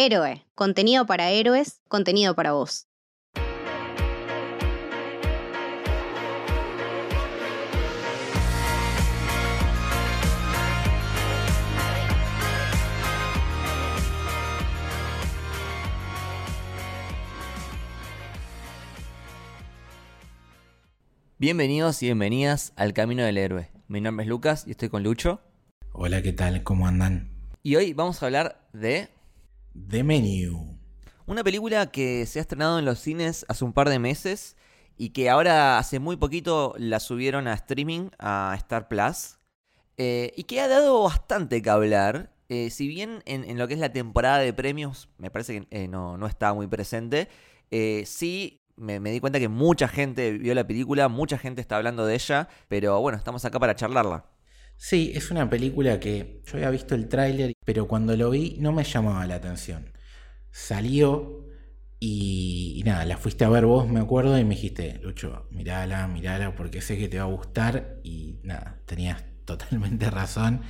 Héroe, contenido para héroes, contenido para vos. Bienvenidos y bienvenidas al Camino del Héroe. Mi nombre es Lucas y estoy con Lucho. Hola, ¿qué tal? ¿Cómo andan? Y hoy vamos a hablar de The Menu. una película que se ha estrenado en los cines hace un par de meses y que ahora hace muy poquito la subieron a streaming a Star Plus eh, y que ha dado bastante que hablar. Eh, si bien en, lo que es la temporada de premios me parece que eh, no, no está muy presente, sí me di cuenta que mucha gente vio la película, mucha gente está hablando de ella, pero bueno, estamos acá para charlarla. Sí, es una película que yo había visto el tráiler, pero cuando lo vi no me llamaba la atención. Salió y, nada, la fuiste a ver vos, me acuerdo, y me dijiste, Lucho, mirala, mirala, porque sé que te va a gustar. Y nada, tenías totalmente razón.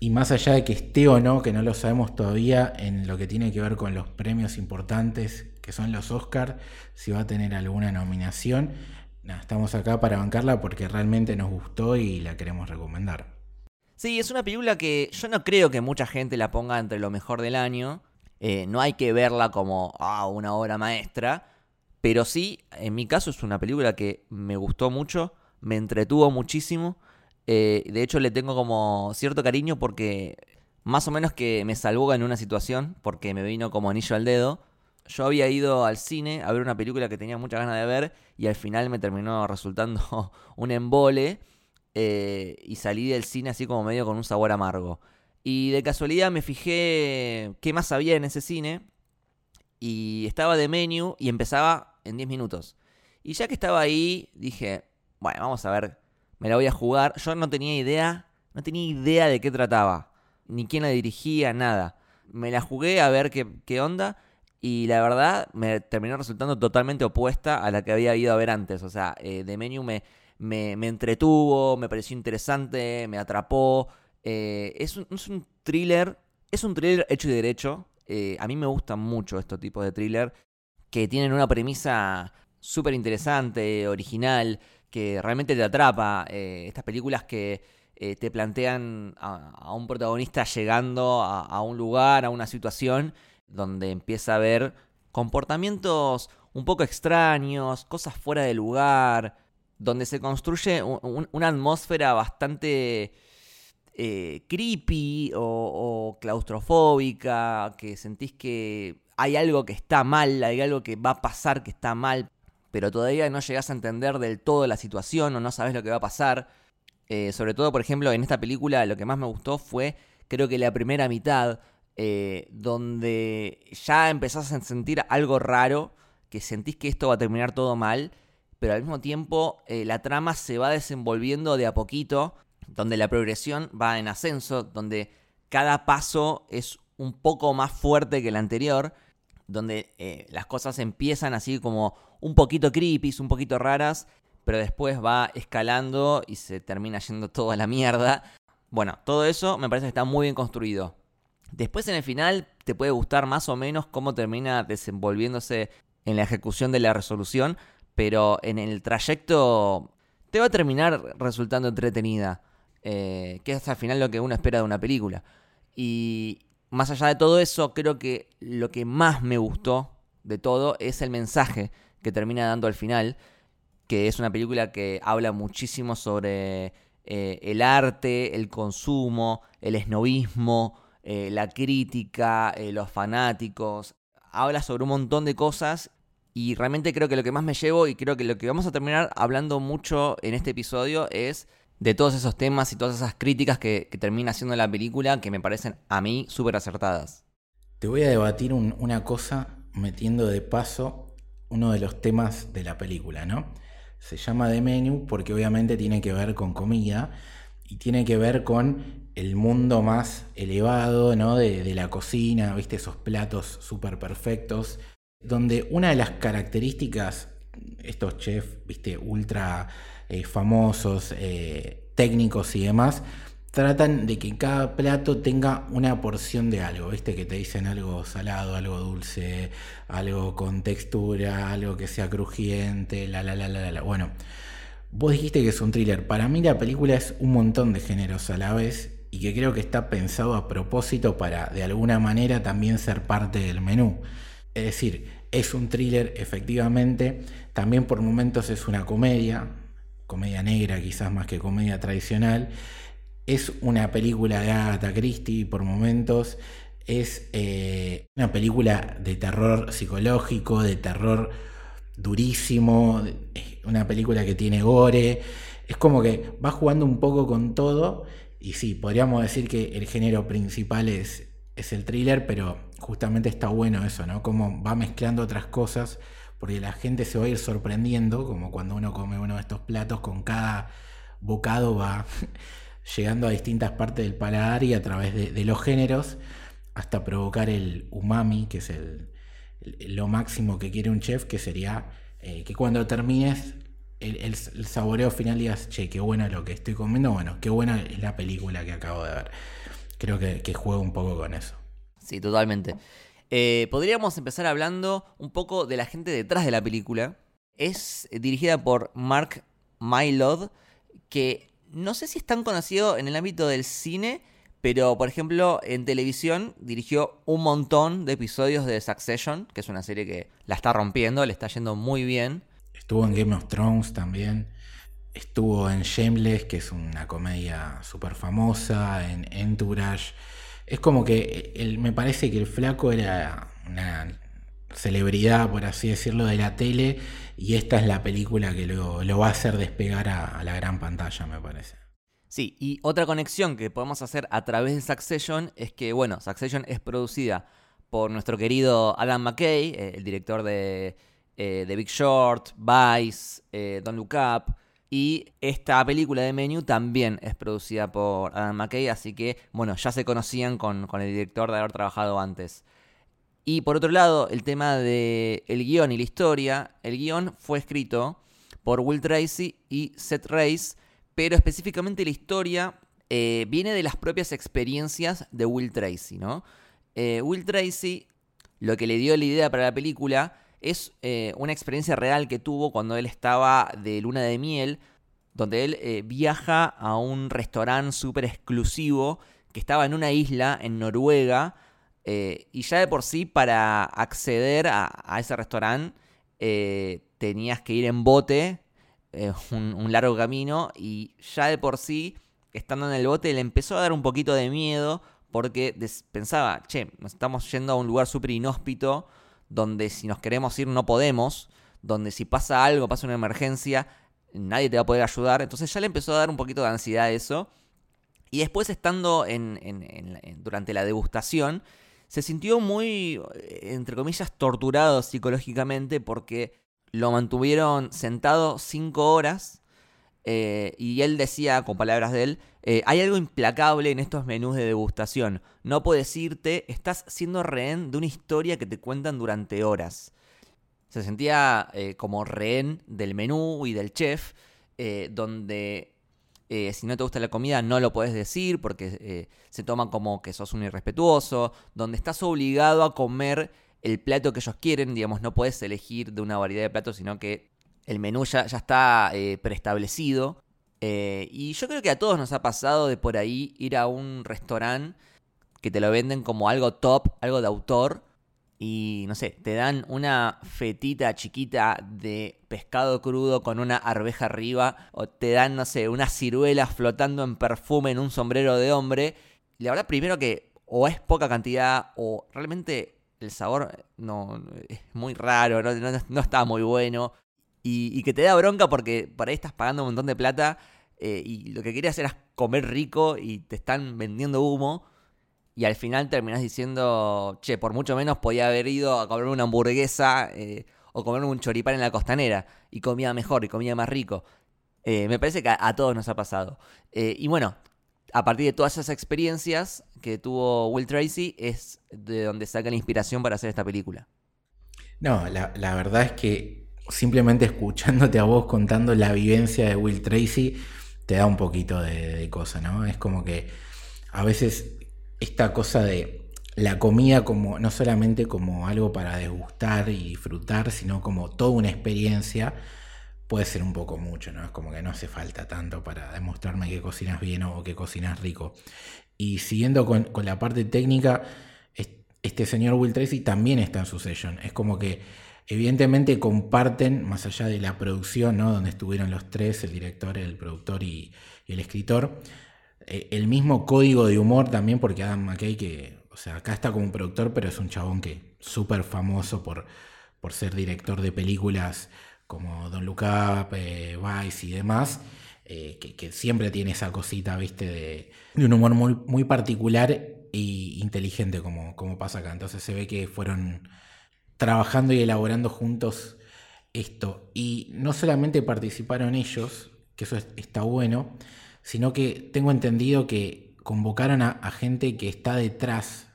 Y más allá de que esté o no, que no lo sabemos todavía, en lo que tiene que ver con los premios importantes, que son los Oscars, si va a tener alguna nominación, nada, estamos acá para bancarla porque realmente nos gustó y la queremos recomendar. Sí, es una película que yo no creo que mucha gente la ponga entre lo mejor del año. Eh, no hay que verla como ah, una obra maestra. Pero sí, en mi caso es una película que me gustó mucho, me entretuvo muchísimo. Eh, de hecho, le tengo como cierto cariño porque más o menos que me salvó en una situación, porque me vino como anillo al dedo. Yo había ido al cine a ver una película que tenía muchas ganas de ver y al final me terminó resultando un embole eh, y salí del cine así como medio con un sabor amargo. Y de casualidad me fijé qué más había en ese cine y estaba de menú y empezaba en 10 minutos. Y ya que estaba ahí, dije, bueno, vamos a ver, me la voy a jugar. Yo no tenía idea, no tenía idea de qué trataba, ni quién la dirigía, nada. Me la jugué a ver qué, qué onda y la verdad me terminó resultando totalmente opuesta a la que había ido a ver antes. O sea, eh, Menu me, me, me entretuvo, me pareció interesante, me atrapó. Eh, es, un, thriller, es un thriller hecho y derecho. Eh, a mí me gustan mucho estos tipos de thriller que tienen una premisa súper interesante, original, que realmente te atrapa. Eh, estas películas que te plantean a, a un protagonista llegando a, a un lugar, a una situación, donde empieza a ver comportamientos un poco extraños, cosas fuera de lugar, donde se construye un- un- una atmósfera bastante eh, creepy o, o claustrofóbica, que sentís que hay algo que está mal, hay algo que va a pasar que está mal, pero todavía no llegás a entender del todo la situación o no sabes lo que va a pasar. Eh, sobre todo, por ejemplo, en esta película lo que más me gustó fue, creo que la primera mitad, eh, donde ya empezás a sentir algo raro, que sentís que esto va a terminar todo mal, pero al mismo tiempo eh, la trama se va desenvolviendo de a poquito, donde la progresión va en ascenso, donde cada paso es un poco más fuerte que el anterior, donde eh, las cosas empiezan así como un poquito creepy, un poquito raras, pero después va escalando y se termina yendo todo a la mierda. Bueno, todo eso me parece que está muy bien construido. Después en el final te puede gustar más o menos cómo termina desenvolviéndose en la ejecución de la resolución, pero en el trayecto te va a terminar resultando entretenida, eh, que es al final lo que uno espera de una película. Y más allá de todo eso, creo que lo que más me gustó de todo es el mensaje que termina dando al final, que es una película que habla muchísimo sobre eh, el arte, el consumo, el esnovismo, eh, la crítica, los fanáticos. Habla sobre un montón de cosas y realmente creo que lo que más me llevo y creo que lo que vamos a terminar hablando mucho en este episodio es de todos esos temas y todas esas críticas que, termina haciendo la película que me parecen a mí súper acertadas. Te voy a debatir un- una cosa metiendo de paso uno de los temas de la película, ¿no? Se llama The Menu porque obviamente tiene que ver con comida y tiene que ver con el mundo más elevado, ¿no? De, de la cocina, ¿viste? Esos platos súper perfectos, donde una de las características, estos chefs, ¿viste? Ultra eh, famosos, eh, técnicos y demás, tratan de que cada plato tenga una porción de algo, ¿viste? Que te dicen algo salado, algo dulce, algo con textura, algo que sea crujiente, la la la la la. Bueno, vos dijiste que es un thriller. Para mí la película es un montón de géneros a la vez y que creo que está pensado a propósito para de alguna manera también ser parte del menú. Es decir, es un thriller efectivamente, también por momentos es una comedia, comedia negra quizás más que comedia tradicional. Es una película de Agatha Christie por momentos. Es eh, una película de terror psicológico, de terror durísimo, una película que tiene gore. Es como que va jugando un poco con todo. Y sí, podríamos decir que el género principal es, es el thriller, pero justamente está bueno eso, ¿no? Como va mezclando otras cosas porque la gente se va a ir sorprendiendo, como cuando uno come uno de estos platos, con cada bocado va llegando a distintas partes del paladar y a través de, los géneros, hasta provocar el umami, que es el, lo máximo que quiere un chef, que sería eh, que cuando termines el, saboreo final digas, che, qué bueno lo que estoy comiendo, bueno, qué buena es la película que acabo de ver. Creo que, que juega un poco con eso. Sí, totalmente. Eh, podríamos empezar hablando un poco de la gente detrás de la película. Es dirigida por Mark Mylod, que no sé si es tan conocido en el ámbito del cine, pero por ejemplo en televisión dirigió un montón de episodios de Succession, que es una serie que la está rompiendo, le está yendo muy bien. Estuvo en Game of Thrones también. Estuvo en Shameless, que es una comedia súper famosa, en Entourage. Es como que me parece que el flaco era una celebridad, por así decirlo, de la tele y esta es la película que lo, va a hacer despegar a, la gran pantalla, me parece. Sí, y otra conexión que podemos hacer a través de Succession es que, bueno, Succession es producida por nuestro querido Adam McKay, eh, el director de eh, The Big Short, Vice, eh, Don't Look Up, y esta película de Menu también es producida por Adam McKay, así que, bueno, ya se conocían con, el director de haber trabajado antes. Y por otro lado, el tema del el guion y la historia. El guion fue escrito por Will Tracy y Seth Race, pero específicamente la historia eh, viene de las propias experiencias de Will Tracy. Eh, Will Tracy, lo que le dio la idea para la película es eh, una experiencia real que tuvo cuando él estaba de luna de miel, donde él eh, viaja a un restaurante súper exclusivo que estaba en una isla en Noruega. Eh, y ya de por sí, para acceder a, ese restaurante, tenías que ir en bote, un, un, largo camino, y ya de por sí, estando en el bote, le empezó a dar un poquito de miedo porque pensaba, che, nos estamos yendo a un lugar súper inhóspito donde si nos queremos ir no podemos, donde si pasa algo, pasa una emergencia, nadie te va a poder ayudar. Entonces ya le empezó a dar un poquito de ansiedad eso. Y después estando en, durante la degustación, se sintió muy, entre comillas, torturado psicológicamente porque lo mantuvieron sentado cinco horas eh, y él decía, con palabras de él, eh, hay algo implacable en estos menús de degustación. No puedes irte, estás siendo rehén de una historia que te cuentan durante horas. Se sentía eh, como rehén del menú y del chef, donde si no te gusta la comida no lo puedes decir porque se toma como que sos un irrespetuoso, donde estás obligado a comer el plato que ellos quieren, digamos, no puedes elegir de una variedad de platos, sino que el menú ya, está eh, preestablecido. Eh, y yo creo que a todos nos ha pasado de por ahí ir a un restaurante que te lo venden como algo top, algo de autor. Y no sé, te dan una fetita chiquita de pescado crudo con una arveja arriba. O te dan, no sé, unas ciruelas flotando en perfume en un sombrero de hombre. La verdad, primero que o es poca cantidad o realmente el sabor no es muy raro, no, no está muy bueno y, que te da bronca porque por ahí estás pagando un montón de plata eh, y lo que querías era comer rico y te están vendiendo humo. Y al final terminás diciendo, che, por mucho menos podía haber ido a comer una hamburguesa eh, o comer un choripán en la costanera y comía mejor y comía más rico. Eh, me parece que a, todos nos ha pasado. y bueno, a partir de todas esas experiencias que tuvo Will Tracy es de donde saca la inspiración para hacer esta película. No, la, la verdad es que simplemente escuchándote a vos contando la vivencia de Will Tracy, te da un poquito de, cosa, ¿no? Es como que a veces esta cosa de la comida como no solamente como algo para degustar y disfrutar, sino como toda una experiencia, puede ser un poco mucho, ¿no? Es como que no hace falta tanto para demostrarme que cocinas bien o que cocinas rico. Y siguiendo con, la parte técnica, este señor Will Tracy también está en su session. Es como que evidentemente comparten, más allá de la producción, ¿no? Donde estuvieron los tres, el director, el productor y, el escritor, eh, el mismo código de humor también, porque Adam McKay, que, o sea, acá está como productor, pero es un chabón que súper famoso por, por ser director de películas como Don Look eh, Vice y demás, eh, que, siempre tiene esa cosita, viste, de, un humor muy, muy particular e inteligente, como, como pasa acá. Entonces se ve que fueron trabajando y elaborando juntos esto. Y no solamente participaron ellos, que eso está bueno, sino que tengo entendido que convocaron a, gente que está detrás,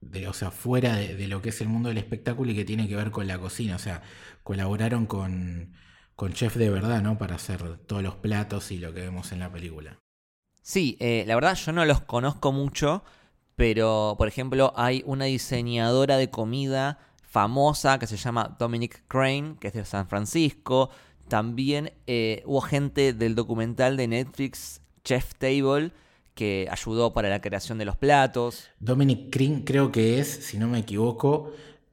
de, o sea, fuera de, lo que es el mundo del espectáculo y que tiene que ver con la cocina. O sea, colaboraron con, con chef de verdad, ¿no? Para hacer todos los platos y lo que vemos en la película. Sí, eh, la verdad yo no los conozco mucho, pero por ejemplo hay una diseñadora de comida famosa que se llama Dominic Crane, que es de San Francisco. También eh, hubo gente del documental de Netflix Chef Table que ayudó para la creación de los platos. Dominic Crane creo que es, si no me equivoco,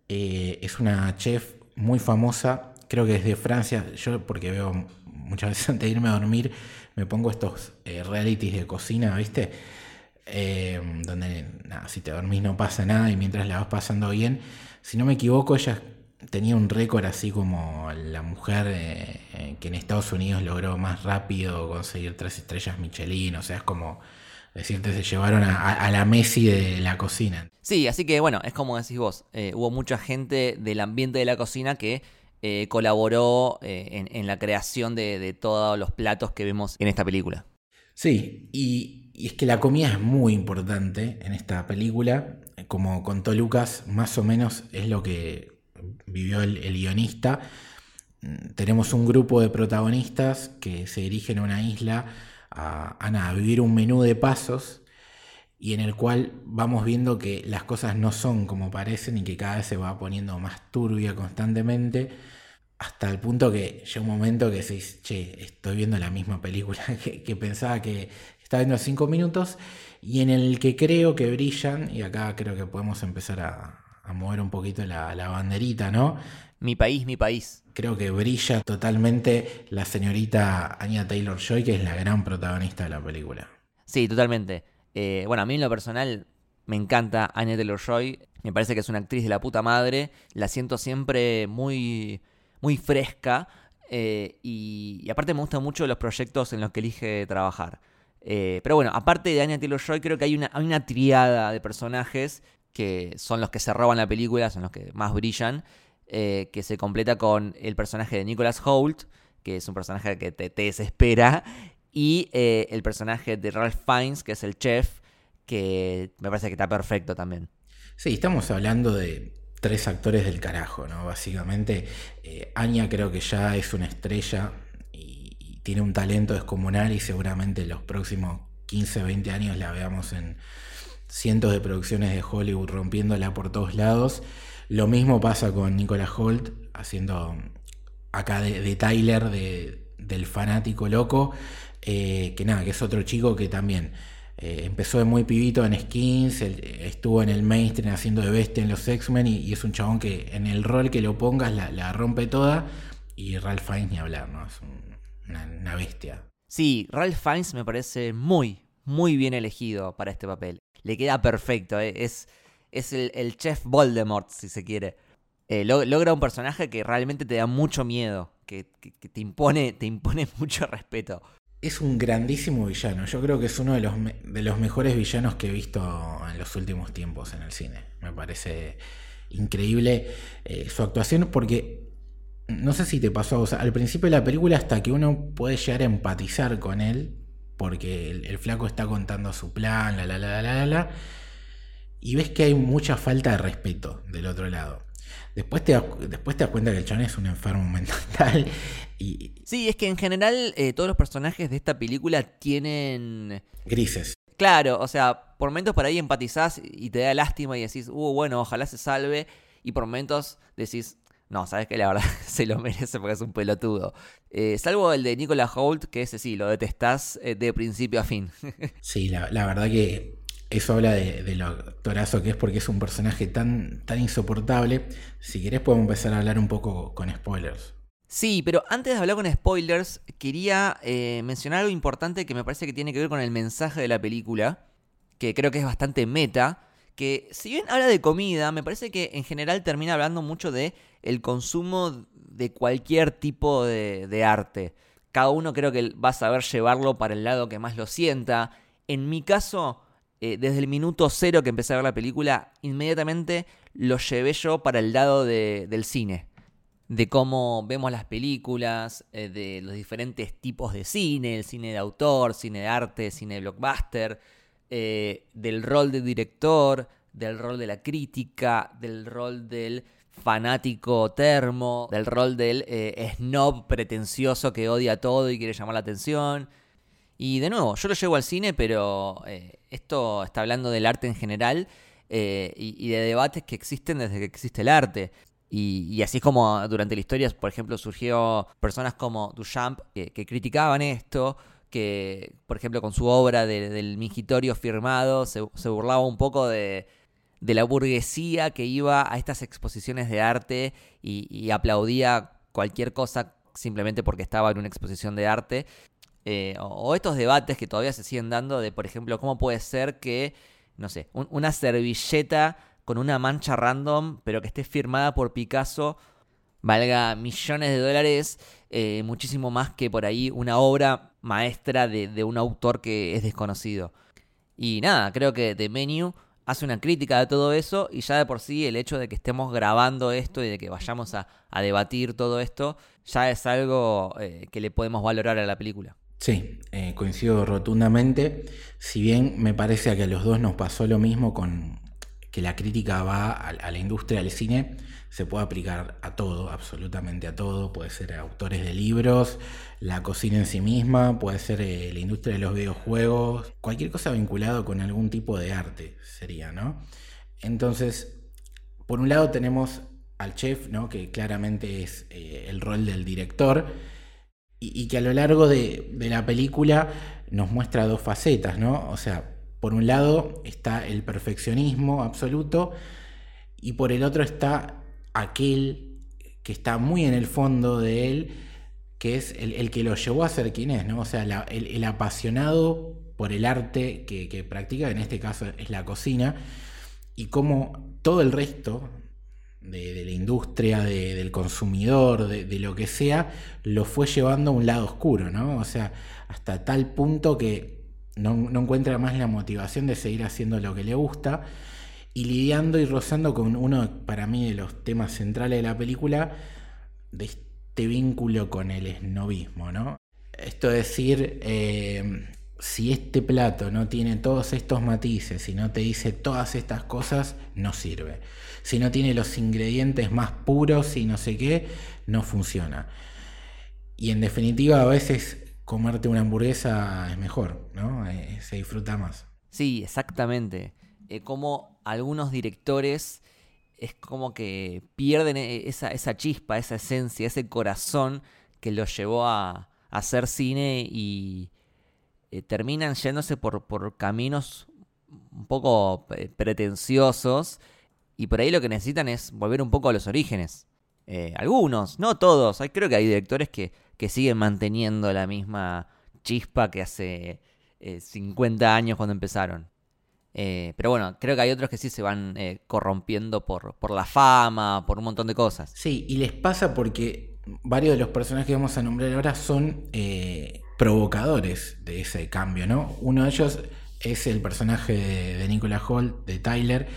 eh, es una chef muy famosa, creo que es de Francia, yo porque veo muchas veces antes de irme a dormir, me pongo estos eh, realities de cocina, ¿viste? Eh, donde nada, si te dormís no pasa nada y mientras la vas pasando bien, si no me equivoco, ella tenía un récord así como la mujer eh, que en Estados Unidos logró más rápido conseguir tres estrellas Michelin, o sea, es como decirte, se llevaron a, la Messi de la cocina. Sí, así que bueno, es como decís vos, eh, hubo mucha gente del ambiente de la cocina que eh, colaboró eh, en, la creación de, todos los platos que vemos en esta película. Sí, y, es que la comida es muy importante en esta película. Como contó Lucas, más o menos es lo que vivió el, el guionista. Tenemos un grupo de protagonistas que se dirigen a una isla a, vivir un menú de pasos y en el cual vamos viendo que las cosas no son como parecen y que cada vez se va poniendo más turbia constantemente, hasta el punto que llega un momento que dice, che, estoy viendo la misma película que, pensaba que estaba viendo cinco minutos y en el que creo que brillan, y acá creo que podemos empezar a, mover un poquito la, la banderita, ¿no? Mi país, mi país creo que brilla totalmente la señorita Anya Taylor Joy, que es la gran protagonista de la película. Sí, totalmente. Eh, bueno, a mí en lo personal me encanta Anya Taylor Joy. Me parece que es una actriz de la puta madre. La siento siempre muy, muy fresca. Eh, y, aparte me gustan mucho los proyectos en los que elige trabajar. Eh, pero bueno, aparte de Anya Taylor Joy, creo que hay una, hay una triada de personajes que son los que se roban la película, son los que más brillan. Eh, que se completa con el personaje de Nicholas Holt, que es un personaje que te, desespera, y eh, el personaje de Ralph Fiennes, que es el chef, que me parece que está perfecto también. Sí, estamos hablando de tres actores del carajo, ¿no? Básicamente, eh, Anya creo que ya es una estrella tiene un talento descomunal y seguramente en los próximos 15, 20 años la veamos en cientos de producciones de Hollywood rompiéndola por todos lados. Lo mismo pasa con Nicolas Holt, haciendo acá de, Tyler, del fanático loco, eh, que nada, que es otro chico que también eh, empezó de muy pibito en skins, estuvo en el mainstream haciendo de bestia en los X-Men y, es un chabón que en el rol que lo pongas la, rompe toda y Ralph Fiennes ni hablar, ¿no? Es una, bestia. Sí, Ralph Fiennes me parece muy, muy bien elegido para este papel. Le queda perfecto, eh, es es el, chef Voldemort, si se quiere. Eh, logra un personaje que realmente te da mucho miedo, que, te, impone, te impone mucho respeto. Es un grandísimo villano. Yo creo que es uno de los, de los mejores villanos que he visto en los últimos tiempos en el cine. Me parece increíble eh, su actuación porque no sé si te pasó, o sea, al principio de la película hasta que uno puede llegar a empatizar con él, porque el, el flaco está contando su plan, la la la la la la, y ves que hay mucha falta de respeto del otro lado. Después te, das, después te das cuenta que el chabón es un enfermo mental. Y, Sí, es que en general eh, todos los personajes de esta película tienen... grises. Claro, o sea, por momentos por ahí empatizás y te da lástima y decís, uh, bueno, ojalá se salve. Y por momentos decís, no, sabes que la verdad se lo merece porque es un pelotudo. Eh, salvo el de Nicolas Holt, que ese sí, lo detestás eh, de principio a fin. Sí, la, la verdad que eso habla de, de lo actorazo que es porque es un personaje tan, tan insoportable. Si querés podemos empezar a hablar un poco con spoilers. Sí, pero antes de hablar con spoilers, quería eh, mencionar algo importante que me parece que tiene que ver con el mensaje de la película, que creo que es bastante meta, que si bien habla de comida, me parece que en general termina hablando mucho de el consumo de cualquier tipo de, arte. Cada uno creo que va a saber llevarlo para el lado que más lo sienta. En mi caso, eh, desde el minuto cero que empecé a ver la película, inmediatamente lo llevé yo para el lado de- del cine de cómo vemos las películas, eh, de los diferentes tipos de cine, el cine de autor, cine de arte, cine de blockbuster, eh, del rol del director, del rol de la crítica, del rol del fanático termo, del rol del eh, snob pretencioso que odia todo y quiere llamar la atención. Y de nuevo, yo lo llevo al cine, pero eh, esto está hablando del arte en general y, de debates que existen desde que existe el arte. Y, y así como durante la historia, por ejemplo, surgió personas como Duchamp que criticaban esto, que, por ejemplo, con su obra de- del mingitorio firmado, se, burlaba un poco de, la burguesía que iba a estas exposiciones de arte y, aplaudía cualquier cosa simplemente porque estaba en una exposición de arte. Eh, o, estos debates que todavía se siguen dando de, por ejemplo, cómo puede ser que, no sé, un- una servilleta con una mancha random, pero que esté firmada por Picasso, valga millones de dólares, eh, muchísimo más que por ahí una obra maestra de, un autor que es desconocido. Y nada, creo que The Menu hace una crítica de todo eso y ya de por sí el hecho de que estemos grabando esto y de que vayamos a, a debatir todo esto ya es algo eh, que le podemos valorar a la película. Sí, eh, coincido rotundamente. Si bien me parece que a los dos nos pasó lo mismo con que la crítica va a, a la industria del cine, se puede aplicar a todo, absolutamente a todo. Puede ser autores de libros, la cocina en sí misma, puede ser eh, la industria de los videojuegos, cualquier cosa vinculado con algún tipo de arte sería, ¿no? Entonces, por un lado tenemos al chef, ¿no? Que claramente es eh, el rol del director y, que a lo largo de la película nos muestra dos facetas, ¿no? O sea, por un lado está el perfeccionismo absoluto y por el otro está aquel que está muy en el fondo de él, que es el, el que lo llevó a ser quien es, ¿no? O sea, el, apasionado por el arte que, que practica, en este caso es la cocina, y como todo el resto de, la industria, de- del consumidor, de, de lo que sea, lo fue llevando a un lado oscuro, ¿no? O sea, hasta tal punto que no, no encuentra más la motivación de seguir haciendo lo que le gusta y lidiando y rozando con uno, para mí, de los temas centrales de la película, de este vínculo con el esnovismo, ¿no? Esto es decir, eh, si este plato no tiene todos estos matices, si no te dice todas estas cosas, no sirve. Si no tiene los ingredientes más puros y no sé qué, no funciona. Y en definitiva, a veces comerte una hamburguesa es mejor, ¿no? Eh, se disfruta más. Sí, exactamente. Eh, como algunos directores es como que pierden e- esa, chispa, esa esencia, ese corazón que los llevó a, hacer cine y eh, terminan yéndose por, caminos un poco eh, pretenciosos y por ahí lo que necesitan es volver un poco a los orígenes. Eh, algunos, no todos. Hay, creo que hay directores que, siguen manteniendo la misma chispa que hace eh, 50 años cuando empezaron. Eh, pero bueno, creo que hay otros que sí se van eh, corrompiendo por, por la fama, por un montón de cosas. Sí, y les pasa porque varios de los personajes que vamos a nombrar ahora son eh, provocadores de ese cambio, ¿no? Uno de ellos es el personaje de, de Nicolas Holt, de Tyler,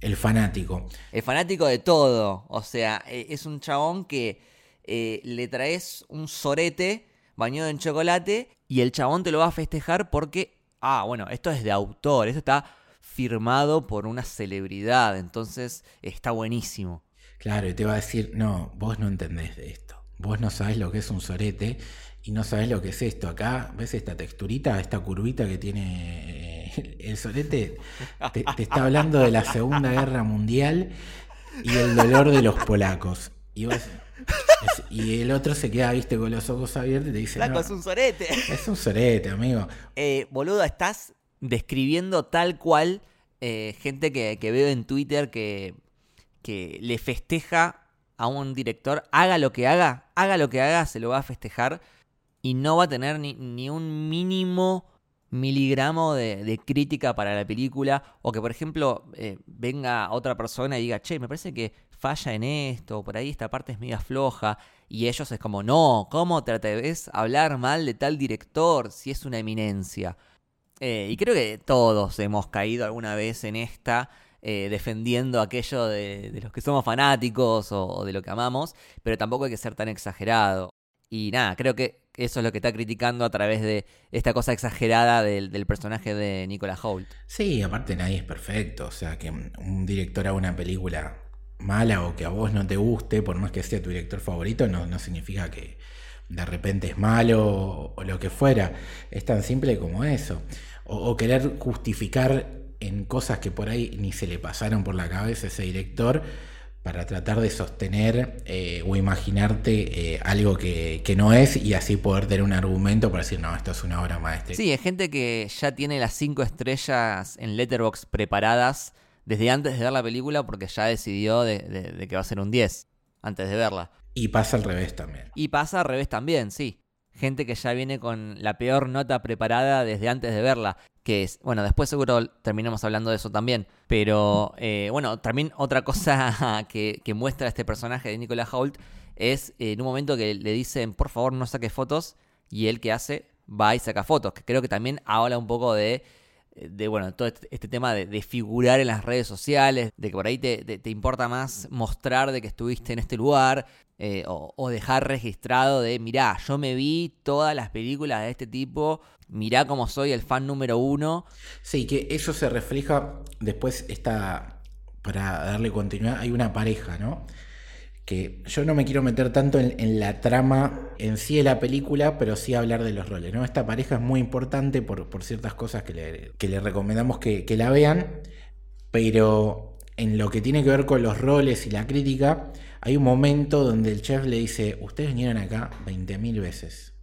el fanático. El fanático de todo. O sea, es un chabón que le traes un sorete bañado en chocolate y el chabón te lo va a festejar porque, ah, bueno, esto es de autor, esto está firmado por una celebridad, entonces está buenísimo. Claro, y te va a decir, no, vos no entendés de esto. Vos no sabés lo que es un sorete y no sabés lo que es esto. Acá, ¿ves esta texturita, esta curvita que tiene eh, el sorete? Te, te está hablando de la Segunda Guerra Mundial y el dolor de los polacos. Y, vos- es- y el otro se queda, viste, con los ojos abiertos y te dice, Flaco, no, es un sorete. es un sorete, amigo. Eh, boludo, estás describiendo tal cual eh, gente que, veo en Twitter que, que le festeja a un director, haga lo que haga, haga lo que haga, se lo va a festejar y no va a tener ni, ni un mínimo miligramo de, crítica para la película o que por ejemplo eh, venga otra persona y diga, che, me parece que falla en esto, por ahí esta parte es media floja y ellos es como, no, ¿cómo te atreves hablar mal de tal director si es una eminencia? Eh, y creo que todos hemos caído alguna vez en esta, eh, defendiendo aquello de, los que somos fanáticos o, de lo que amamos, pero tampoco hay que ser tan exagerado. Y nada, creo que eso es lo que está criticando a través de esta cosa exagerada del, personaje de Nicolas Hoult. Sí, aparte nadie es perfecto. O sea, que un director haga una película mala o que a vos no te guste, por más que sea tu director favorito, no, no significa que de repente es malo o, lo que fuera. Es tan simple como eso. O, querer justificar en cosas que por ahí ni se le pasaron por la cabeza a ese director para tratar de sostener eh, o imaginarte eh, algo que, que no es y así poder tener un argumento para decir, no, esto es una obra maestra. Sí, es gente que ya tiene las cinco estrellas en Letterboxd preparadas desde antes de ver la película porque ya decidió de, de- de que va a ser un 10 antes de verla. Y pasa al revés también. Y pasa al revés también, sí. Gente que ya viene con la peor nota preparada desde antes de verla. Que es, bueno, después seguro terminamos hablando de eso también. Pero, eh, bueno, también otra cosa que, que muestra este personaje de Nicolas Hoult es eh, en un momento que le dicen, por favor, no saques fotos. Y él que hace, va y saca fotos. Que creo que también habla un poco de, de bueno, todo este, este tema de, figurar en las redes sociales. De que por ahí te, te- importa más mostrar de que estuviste en este lugar. eh, o, o dejar registrado de, mirá, yo me vi todas las películas de este tipo, mirá cómo soy el fan número uno. Sí, que eso se refleja después está para darle continuidad hay una pareja, ¿no? Que yo no me quiero meter tanto en, la trama en sí de la película, pero sí hablar de los roles, ¿no? Esta pareja es muy importante por, por ciertas cosas que le, que le recomendamos que, que la vean, pero en lo que tiene que ver con los roles y la crítica, hay un momento donde el chef le dice, ustedes vinieron acá 20.000 veces.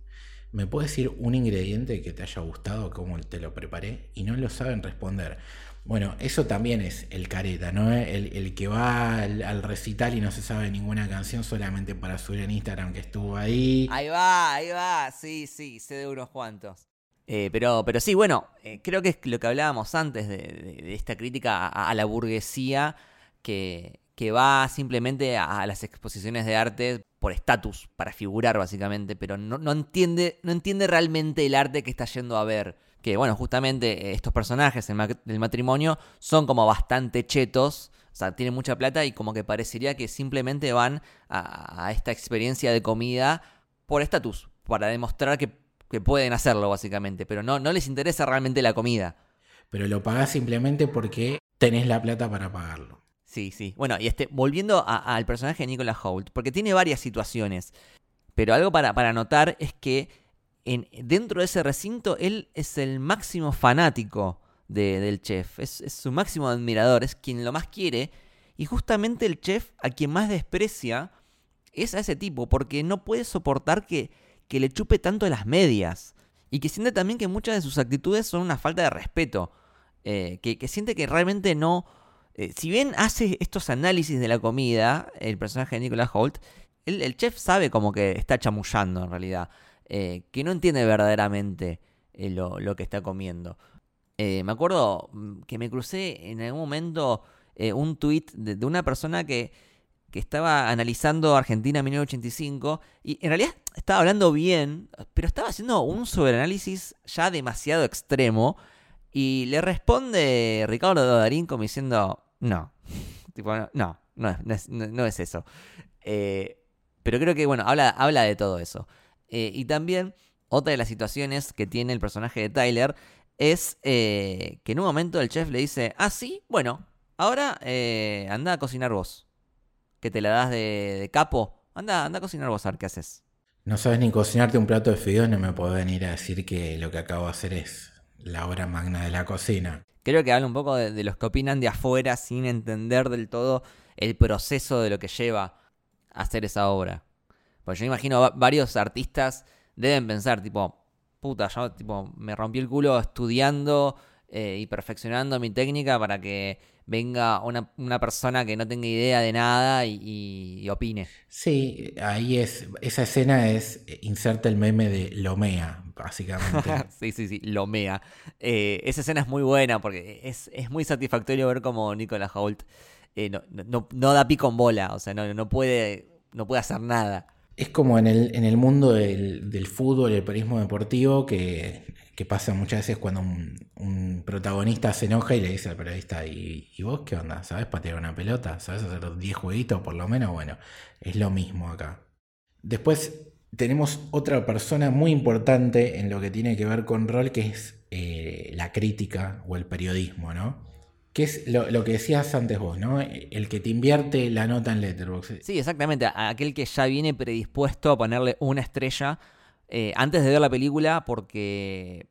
¿Me puedes decir un ingrediente que te haya gustado, cómo te lo preparé? Y no lo saben responder. Bueno, eso también es el careta, ¿no? El, el que va al, al recital y no se sabe ninguna canción solamente para subir en Instagram que estuvo ahí. Ahí va, ahí va, sí, sí, sé de unos cuantos. Eh, pero, pero sí, bueno, eh, creo que es lo que hablábamos antes de, esta crítica a, la burguesía que, va simplemente a, las exposiciones de arte por estatus, para figurar básicamente, pero no entiende, no entiende realmente el arte que está yendo a ver. Que bueno, justamente eh, estos personajes del matrimonio son como bastante chetos, o sea, tienen mucha plata y como que parecería que simplemente van a, a esta experiencia de comida por estatus, para demostrar que, que pueden hacerlo básicamente, pero no, no les interesa realmente la comida. Pero lo pagás simplemente porque tenés la plata para pagarlo. Sí, sí. Bueno, y este, volviendo al personaje de Nicolas Hoult, porque tiene varias situaciones, pero algo para, para notar es que en, dentro de ese recinto él es el máximo fanático de- del chef, es, su máximo admirador, es quien lo más quiere, y justamente el chef a quien más desprecia es a ese tipo, porque no puede soportar que, que le chupe tanto las medias, y que siente también que muchas de sus actitudes son una falta de respeto, eh, que, que siente que realmente no... eh, si bien hace estos análisis de la comida, el personaje de Nicolas Holt, el, el chef sabe como que está chamullando en realidad, eh, que no entiende verdaderamente eh, lo, lo que está comiendo. Eh, me acuerdo mm, que me crucé en algún momento un tuit de, una persona que, que estaba analizando Argentina 1985 y en realidad estaba hablando bien, pero estaba haciendo un sobreanálisis ya demasiado extremo y le responde Ricardo Darín como diciendo, no, tipo, no, no, es, no es- eso. Pero creo que, bueno, habla, habla de todo eso. Eh, y también, otra de las situaciones que tiene el personaje de Tyler es eh, que en un momento el chef le dice, ah, sí, bueno, ahora eh, anda a cocinar vos. que te la das de, de capo. Anda, anda a cocinar vos a ver qué haces. No sabes ni cocinarte un plato de fideos, no me podés venir a decir que lo que acabo de hacer es la obra magna de la cocina. Creo que habla un poco de, de los que opinan de afuera sin entender del todo el proceso de lo que lleva a hacer esa obra. Pues yo imagino va- varios artistas deben pensar, tipo, puta, yo tipo, me rompí el culo estudiando eh, y perfeccionando mi técnica para que venga una, una persona que no tenga idea de nada y, y- y opine. Sí, ahí es, esa escena es, eh, inserta el meme de Lomea, básicamente. sí, sí, sí, lo mea. Eh, esa escena es muy buena porque es, es muy satisfactorio ver como Nicolas Hoult eh, no, no, no da pico en bola, o sea, no, no, puede, no puede hacer nada. Es como en el, en el mundo del, del fútbol, el periodismo deportivo, que, que pasa muchas veces cuando un, protagonista se enoja y le dice al periodista, ¿y, y vos qué onda? ¿Sabes patear una pelota? ¿Sabes hacer 10 jueguitos por lo menos? Bueno, es lo mismo acá. Después tenemos otra persona muy importante en lo que tiene que ver con rol, que es eh, la crítica o el periodismo, ¿no? Que es lo, lo que decías antes vos, ¿no? El que te invierte la nota en Letterboxd. Sí, exactamente. Aquel que ya viene predispuesto a ponerle una estrella eh, antes de ver la película porque,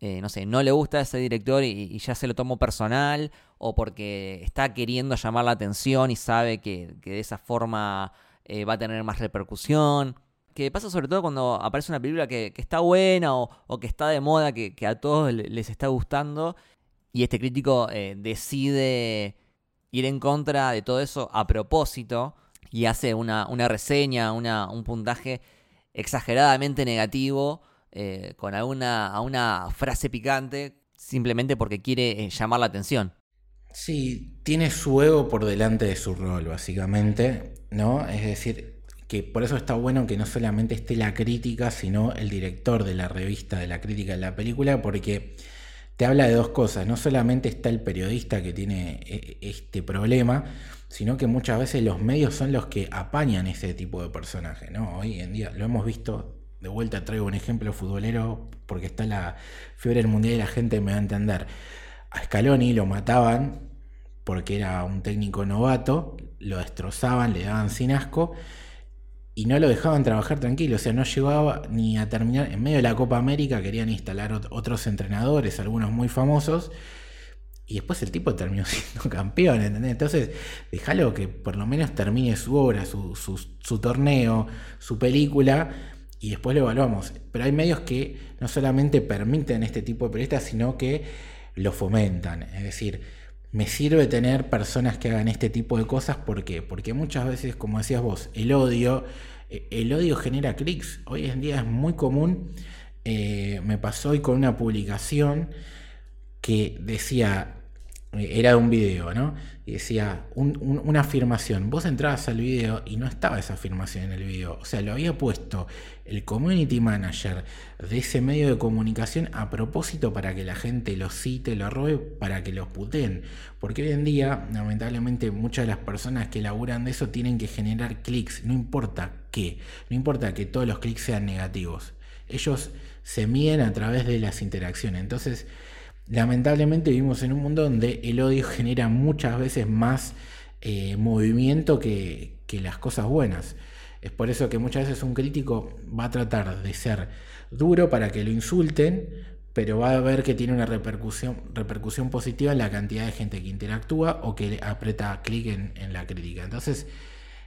eh, no sé, no le gusta ese director y, ya se lo tomó personal o porque está queriendo llamar la atención y sabe que, que de esa forma eh, va a tener más repercusión. Que pasa sobre todo cuando aparece una película que, que está buena o, o que está de moda, que, a todos le- les está gustando y este crítico eh, decide ir en contra de todo eso a propósito y hace una, una reseña, una, un puntaje exageradamente negativo eh, con alguna, a una frase picante simplemente porque quiere eh, llamar la atención. Sí, tiene su ego por delante de su rol, básicamente, ¿no? Es decir, que por eso está bueno que no solamente esté la crítica, sino el director de la revista de la crítica de la película, porque te habla de dos cosas. No solamente está el periodista que tiene eh, este problema, sino que muchas veces los medios son los que apañan ese tipo de personaje, ¿no? Hoy en día lo hemos visto. De vuelta traigo un ejemplo futbolero porque está la fiebre del mundial y la gente me va a entender. A Scaloni lo mataban porque era un técnico novato, lo destrozaban, le daban sin asco y no lo dejaban trabajar tranquilo, o sea, no llegaba ni a terminar, en medio de la Copa América querían instalar ot- otros entrenadores, algunos muy famosos, y después el tipo terminó siendo campeón, ¿entendés? Entonces, déjalo que por lo menos termine su obra, su, su- su torneo, su película, y después lo evaluamos. Pero hay medios que no solamente permiten este tipo de periodistas, sino que lo fomentan. Es decir, me sirve tener personas que hagan este tipo de cosas. ¿Por qué? Porque muchas veces, como decías vos, el odio, eh, el odio genera clics. Hoy en día es muy común. eh, me pasó hoy con una publicación que decía, eh, era de un video, ¿no? Y decía un- un- una afirmación. Vos entrabas al video y no estaba esa afirmación en el video. O sea, lo había puesto el community manager de ese medio de comunicación a propósito para que la gente lo cite, lo robe, para que los puteen. Porque hoy en día, lamentablemente, muchas de las personas que laburan de eso tienen que generar clics, no importa qué, no importa que todos los clics sean negativos. Ellos se miden a través de las interacciones. Entonces, lamentablemente vivimos en un mundo donde el odio genera muchas veces más eh, movimiento que, las cosas buenas. Es por eso que muchas veces un crítico va a tratar de ser duro para que lo insulten, pero va a ver que tiene una repercusión, repercusión positiva en la cantidad de gente que interactúa o que aprieta clic en la crítica. Entonces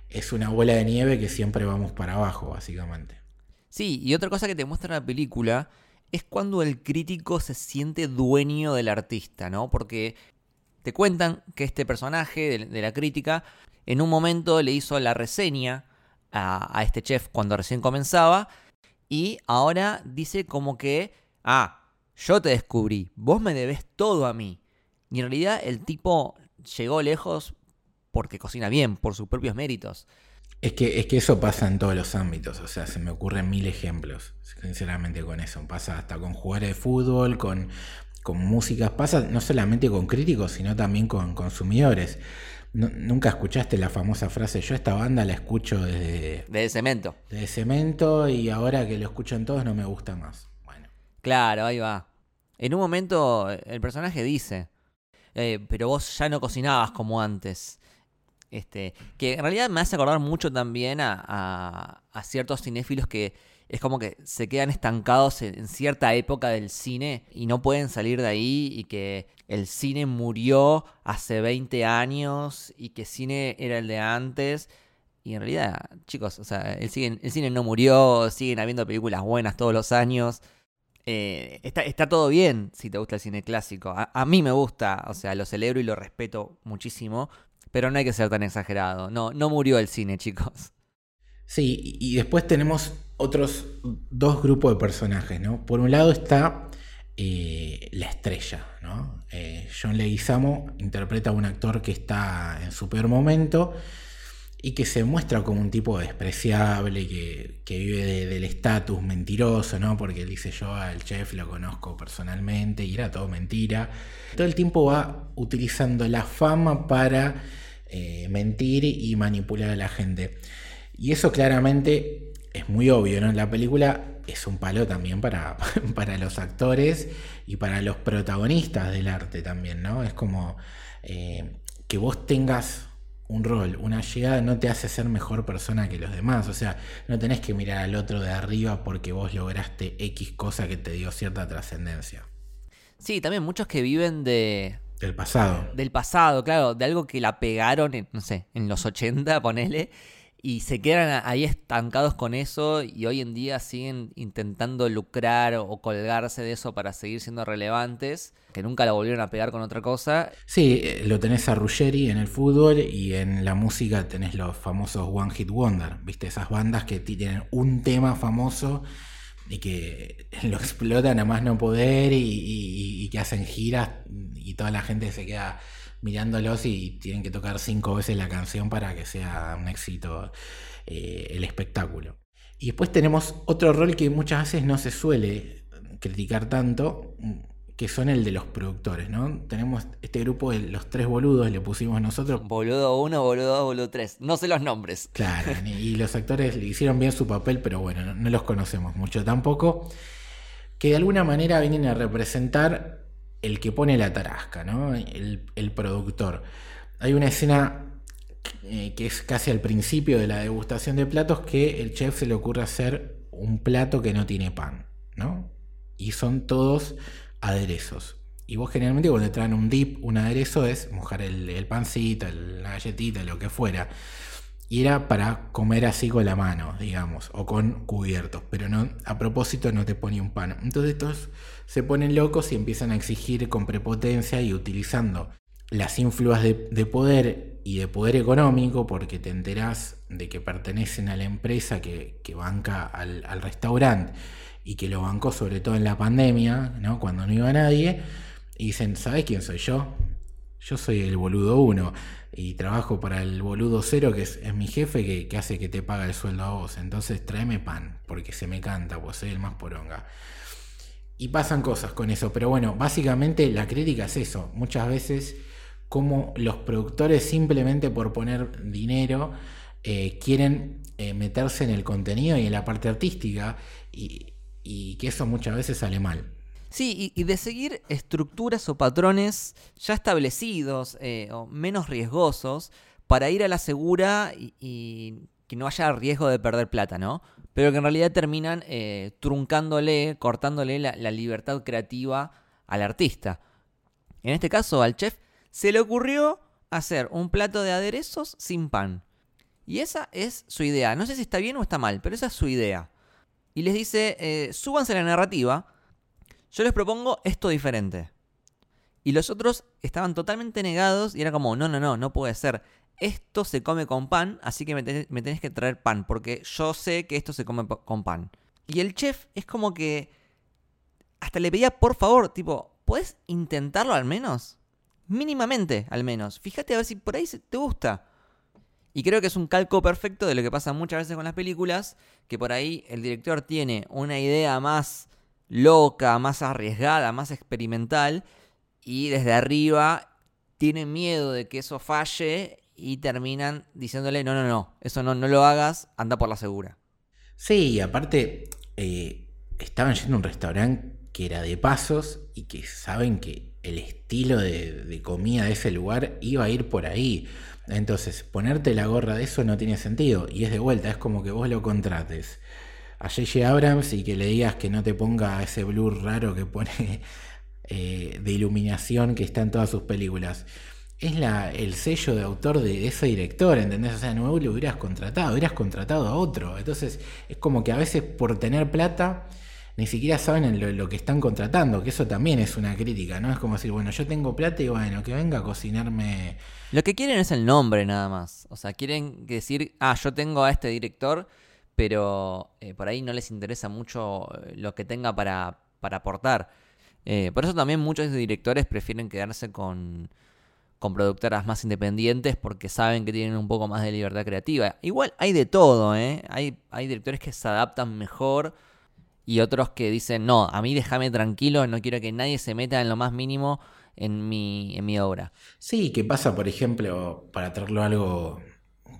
es una bola de nieve que siempre vamos para abajo, básicamente. Sí, y otra cosa que te muestra la película es cuando el crítico se siente dueño del artista, ¿no? Porque te cuentan que este personaje de, la crítica en un momento le hizo la reseña a, a este chef cuando recién comenzaba y ahora dice como que, ah, yo te descubrí, vos me debes todo a mí. Y en realidad el tipo llegó lejos porque cocina bien, por sus propios méritos. Es que, es que eso pasa en todos los ámbitos, o sea, se me ocurren mil ejemplos, sinceramente con eso. Pasa hasta con jugadores de fútbol, con, con músicas, pasa no solamente con críticos, sino también con consumidores. No- Nunca escuchaste la famosa frase, yo esta banda la escucho desde, De cemento. desde cemento y ahora que lo escuchan todos no me gusta más. Bueno, Claro, ahí va. En un momento eh, el personaje dice, "Eh, pero vos ya no cocinabas como antes. Este, que en realidad me hace acordar mucho también a, ciertos cinéfilos que es como que se quedan estancados en, en cierta época del cine y no pueden salir de ahí y que el cine murió hace 20 años y que cine era el de antes. Y en realidad, chicos, o sea, el cine, el cine no murió, siguen habiendo películas buenas todos los años. Eh, está, está todo bien si te gusta el cine clásico. A, a mí me gusta, o sea, lo celebro y lo respeto muchísimo, pero no hay que ser tan exagerado. No, no murió el cine, chicos. Sí, y después tenemos otros dos grupos de personajes, ¿no? Por un lado está eh, la estrella, ¿no? Eh, John Leguizamo interpreta a un actor que está en su peor momento y que se muestra como un tipo despreciable, que, que vive de- del estatus mentiroso, ¿no? Porque él dice yo al chef lo conozco personalmente y era todo mentira. Todo el tiempo va utilizando la fama para eh, mentir y manipular a la gente. Y eso claramente es muy obvio, ¿no? La película es un palo también para, para los actores y para los protagonistas del arte también, ¿no? Es como eh, que vos tengas un rol, una llegada, no te hace ser mejor persona que los demás. O sea, no tenés que mirar al otro de arriba porque vos lograste X cosa que te dio cierta trascendencia. Sí, también muchos que viven de, Del pasado. del pasado, claro, de algo que la pegaron, en, no sé, en los 80, ponele, y se quedan ahí estancados con eso y hoy en día siguen intentando lucrar o colgarse de eso para seguir siendo relevantes, que nunca la volvieron a pegar con otra cosa. Sí, eh, lo tenés a Ruggeri en el fútbol y en la música tenés los famosos One Hit Wonder, ¿viste? Esas bandas que tienen un tema famoso y que lo explotan a más no poder y que hacen giras y toda la gente se queda mirándolos y tienen que tocar cinco veces la canción para que sea un éxito eh, el espectáculo. Y después tenemos otro rol que muchas veces no se suele criticar tanto, que son el de los productores, ¿no? Tenemos este grupo de los tres boludos, le pusimos nosotros. Boludo 1, boludo 2, boludo 3. No sé los nombres. Claro, y los actores le hicieron bien su papel, pero bueno, no, no los conocemos mucho tampoco. Que de alguna manera vienen a representar el que pone la tarasca, ¿no? El, el productor. Hay una escena eh, que es casi al principio de la degustación de platos que el chef se le ocurre hacer un plato que no tiene pan, ¿no? Y son todos aderezos. Y vos generalmente cuando te traen un dip, un aderezo es mojar el, el pancito, la galletita, lo que fuera. Y era para comer así con la mano, digamos, o con cubiertos, pero no, a propósito no te pone un pan. Entonces estos se ponen locos y empiezan a exigir con prepotencia y utilizando las influas de, de poder y de poder económico, porque te enterás de que pertenecen a la empresa que, que banca al, al restaurante y que lo bancó sobre todo en la pandemia, ¿no? cuando no iba nadie, y dicen, ¿sabes quién soy yo? Yo soy el boludo 1 y trabajo para el boludo 0, que es, es mi jefe que, que hace que te paga el sueldo a vos. Entonces tráeme pan, porque se me canta, pues soy el más poronga. Y pasan cosas con eso, pero bueno, básicamente la crítica es eso. Muchas veces como los productores simplemente por poner dinero eh, quieren eh, meterse en el contenido y en la parte artística y, y que eso muchas veces sale mal. Sí, y, de seguir estructuras o patrones ya establecidos eh, o menos riesgosos para ir a la segura y, que no haya riesgo de perder plata, ¿no? Pero que en realidad terminan eh, truncándole, cortándole la, la libertad creativa al artista. En este caso, al chef se le ocurrió hacer un plato de aderezos sin pan. Y esa es su idea. No sé si está bien o está mal, pero esa es su idea. Y les dice, eh, súbanse a la narrativa. Yo les propongo esto diferente. Y los otros estaban totalmente negados y era como, no, no, no, no puede ser. Esto se come con pan, así que me tenés, que traer pan, porque yo sé que esto se come con pan. Y el chef es como que hasta le pedía, por favor, tipo, ¿puedes intentarlo al menos? Mínimamente, al menos. Fíjate a ver si por ahí te gusta. Y creo que es un calco perfecto de lo que pasa muchas veces con las películas, que por ahí el director tiene una idea más loca, más arriesgada, más experimental, y desde arriba tiene miedo de que eso falle y terminan diciéndole, no, no, no, eso no, no lo hagas, anda por la segura. Sí, y aparte eh, estaban yendo a un restaurante que era de pasos y que saben que el estilo de, de comida de ese lugar iba a ir por ahí. Entonces, ponerte la gorra de eso no tiene sentido. Y es de vuelta, es como que vos lo contrates a J.J. Abrams y que le digas que no te ponga ese blur raro que pone eh, de iluminación que está en todas sus películas. Es la, el sello de autor de ese director, ¿entendés? O sea, no lo hubieras contratado, hubieras contratado a otro. Entonces, es como que a veces por tener plata ni siquiera saben lo, que están contratando, que eso también es una crítica, ¿no? Es como decir, bueno, yo tengo plata y bueno, que venga a cocinarme. Lo que quieren es el nombre nada más. O sea, quieren decir, ah, yo tengo a este director, pero eh, por ahí no les interesa mucho eh, lo que tenga para, para aportar. Eh, por eso también muchos directores prefieren quedarse con, con productoras más independientes porque saben que tienen un poco más de libertad creativa. Igual hay de todo, ¿eh? Hay, hay directores que se adaptan mejor y otros que dicen, no, a mí déjame tranquilo, no quiero que nadie se meta en lo más mínimo en mi, en mi obra. Sí, que pasa, por ejemplo, para traerlo algo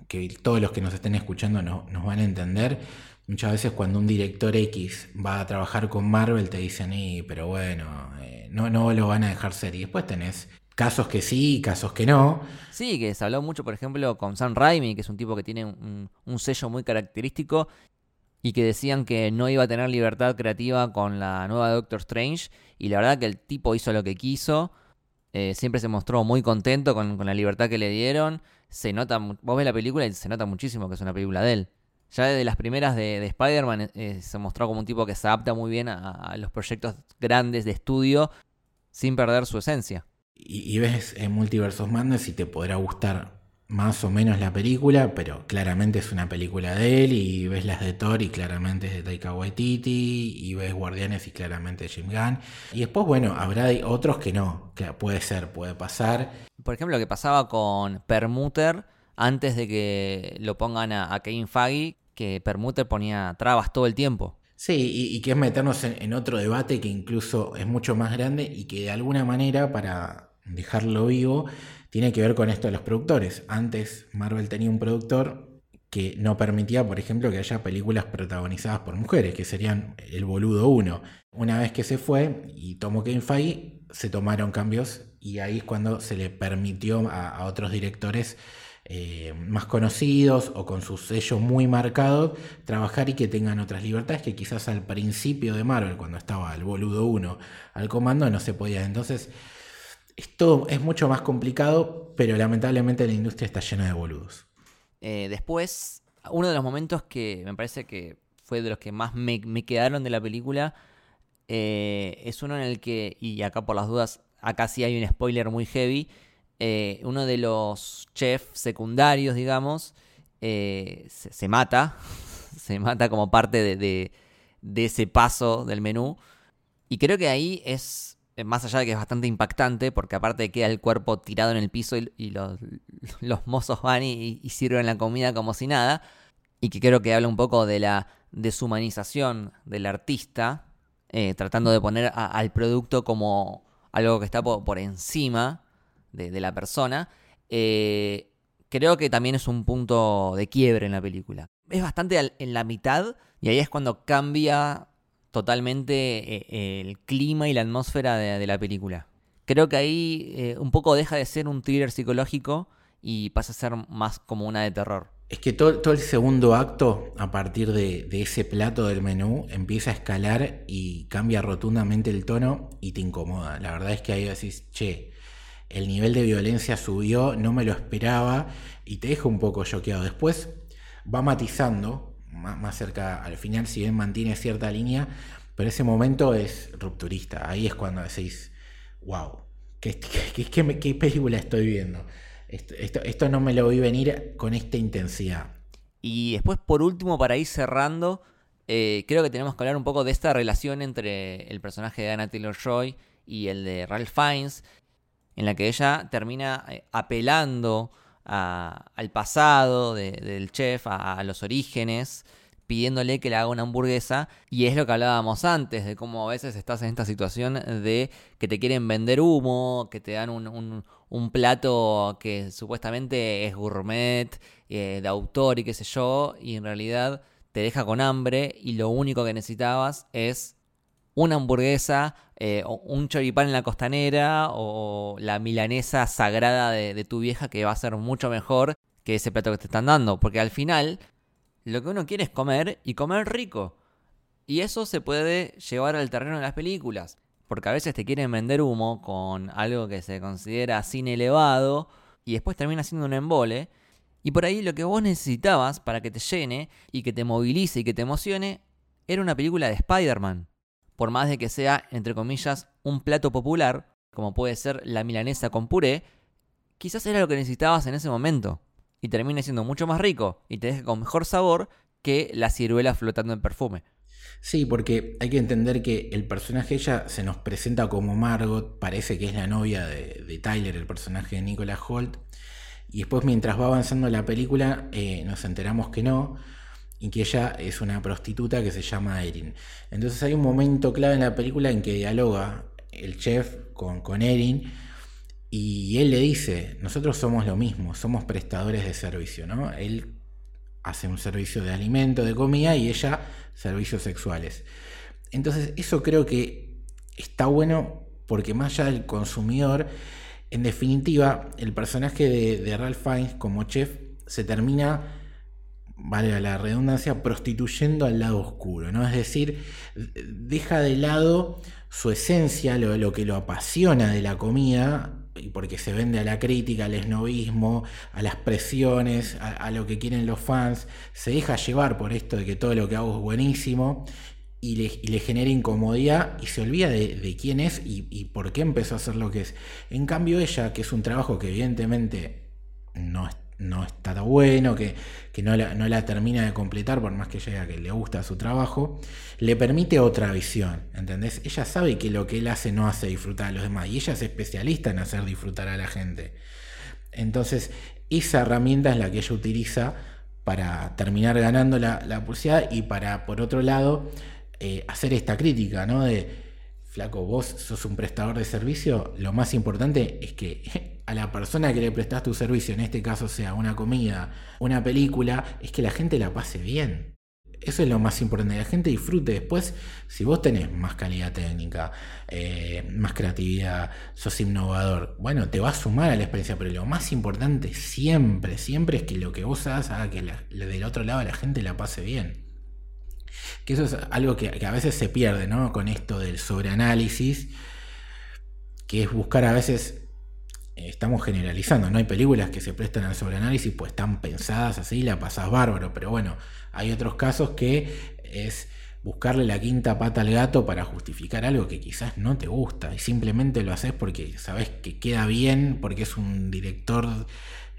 que todos los que nos estén escuchando nos van a entender, muchas veces cuando un director X va a trabajar con Marvel te dicen, y, pero bueno, eh, no, no lo van a dejar ser. Y después tenés casos que sí, casos que no. Sí, que se habló mucho, por ejemplo, con Sam Raimi, que es un tipo que tiene un, sello muy característico y que decían que no iba a tener libertad creativa con la nueva Doctor Strange y la verdad que el tipo hizo lo que quiso, eh, siempre se mostró muy contento con, la libertad que le dieron, se nota, vos ves la película y se nota muchísimo que es una película de él. Ya desde las primeras de, Spider-Man eh, se mostró como un tipo que se adapta muy bien a, los proyectos grandes de estudio sin perder su esencia. Y, ves en Multiversos Madness y te podrá gustar más o menos la película, pero claramente es una película de él y ves las de Thor y claramente es de Taika Waititi y ves Guardianes y claramente es Jim Gunn. Y después, bueno, habrá otros que no, que puede ser, puede pasar. Por ejemplo, lo que pasaba con Permuter antes de que lo pongan a, Kevin Feige, que Permuter ponía trabas todo el tiempo. Sí, y, que es meternos en otro debate que incluso es mucho más grande y que de alguna manera, para dejarlo vivo, tiene que ver con esto de los productores. Antes Marvel tenía un productor que no permitía, por ejemplo, que haya películas protagonizadas por mujeres, que serían el boludo 1. Una vez que se fue y tomó Kevin Feige, se tomaron cambios y ahí es cuando se le permitió a, otros directores eh, más conocidos o con su sello muy marcado trabajar y que tengan otras libertades que quizás al principio de Marvel, cuando estaba el boludo 1 al comando, no se podía. Entonces, esto es mucho más complicado, pero lamentablemente la industria está llena de boludos. Eh, después, uno de los momentos que me parece que fue de los que más me, quedaron de la película eh, es uno en el que, y acá por las dudas, acá sí hay un spoiler muy heavy, eh, uno de los chefs secundarios, digamos, se, mata, se mata como parte de ese paso del menú. Y creo que ahí es más allá de que es bastante impactante, porque aparte queda el cuerpo tirado en el piso y, los, mozos van y, sirven la comida como si nada, y que creo que habla un poco de la deshumanización del artista, eh, tratando de poner al producto como algo que está por, encima de, la persona, eh, creo que también es un punto de quiebre en la película. Es bastante en la mitad, y ahí es cuando cambia totalmente eh, el clima y la atmósfera de, la película. Creo que ahí eh, un poco deja de ser un thriller psicológico y pasa a ser más como una de terror. Es que todo, el segundo acto, a partir de, ese plato del menú, empieza a escalar y cambia rotundamente el tono y te incomoda. La verdad es que ahí decís, che, el nivel de violencia subió, no me lo esperaba y te deja un poco choqueado. Después va matizando, más, cerca al final, si bien mantiene cierta línea, pero ese momento es rupturista. Ahí es cuando decís, wow, ¿qué, qué, película estoy viendo? Esto, esto, no me lo vi venir con esta intensidad. Y después, por último, para ir cerrando, eh, creo que tenemos que hablar un poco de esta relación entre el personaje de Anna Taylor Joy y el de Ralph Fiennes, en la que ella termina eh, al pasado del chef, a, los orígenes, pidiéndole que le haga una hamburguesa. Y es lo que hablábamos antes, de cómo a veces estás en esta situación de que te quieren vender humo, que te dan un, plato que supuestamente es gourmet, eh, de autor y qué sé yo, y en realidad te deja con hambre y lo único que necesitabas es una hamburguesa, eh, un choripán en la costanera o la milanesa sagrada de, tu vieja que va a ser mucho mejor que ese plato que te están dando. Porque al final lo que uno quiere es comer y comer rico. Y eso se puede llevar al terreno de las películas. Porque a veces te quieren vender humo con algo que se considera cine elevado y después termina siendo un embole. Y por ahí lo que vos necesitabas para que te llene y que te movilice y que te emocione era una película de Spider-Man. Por más de que sea, entre comillas, un plato popular, como puede ser la milanesa con puré, quizás era lo que necesitabas en ese momento. Y termina siendo mucho más rico y te deja con mejor sabor que la ciruela flotando en perfume. Sí, porque hay que entender que el personaje ella se nos presenta como Margot, parece que es la novia de, Tyler, el personaje de Nicolas Holt, y después mientras va avanzando la película eh, nos enteramos que no, y que ella es una prostituta que se llama Erin. Entonces hay un momento clave en la película en que dialoga el chef con, con Erin, y él le dice, nosotros somos lo mismo, somos prestadores de servicio, ¿no? Él hace un servicio de alimento, de comida, y ella servicios sexuales. Entonces, eso creo que está bueno porque más allá del consumidor, en definitiva, el personaje de, Ralph Fiennes como chef se termina, vale la redundancia, prostituyendo al lado oscuro, ¿no? Es decir, deja de lado su esencia, lo, lo que lo apasiona de la comida, y porque se vende a la crítica, al esnovismo, a las presiones, a, lo que quieren los fans, se deja llevar por esto de que todo lo que hago es buenísimo y le, genera incomodidad y se olvida de, quién es y, y, por qué empezó a hacer lo que es. En cambio ella, que es un trabajo que evidentemente no está no está bueno, que, no, la, termina de completar, por más que ella que le gusta su trabajo, le permite otra visión, ¿entendés? Ella sabe que lo que él hace no hace disfrutar a los demás, y ella es especialista en hacer disfrutar a la gente. Entonces, esa herramienta es la que ella utiliza para terminar ganando la, la y para, por otro lado, eh, hacer esta crítica, ¿no? De, flaco, vos sos un prestador de servicio, lo más importante es que a la persona que le prestás tu servicio, en este caso sea una comida, una película, es que la gente la pase bien. Eso es lo más importante, la gente disfrute. Después, si vos tenés más calidad técnica, eh, más creatividad, sos innovador, bueno, te va a sumar a la experiencia, pero lo más importante siempre, siempre es que lo que vos hagas haga que del otro lado la gente la pase bien. Que eso es algo que, a veces se pierde, ¿no? Con esto del sobreanálisis, que es buscar a veces eh, estamos generalizando, no hay películas que se prestan al sobreanálisis, pues están pensadas así, la pasas bárbaro, pero bueno, hay otros casos que es buscarle la quinta pata al gato para justificar algo que quizás no te gusta y simplemente lo haces porque sabes que queda bien, porque es un director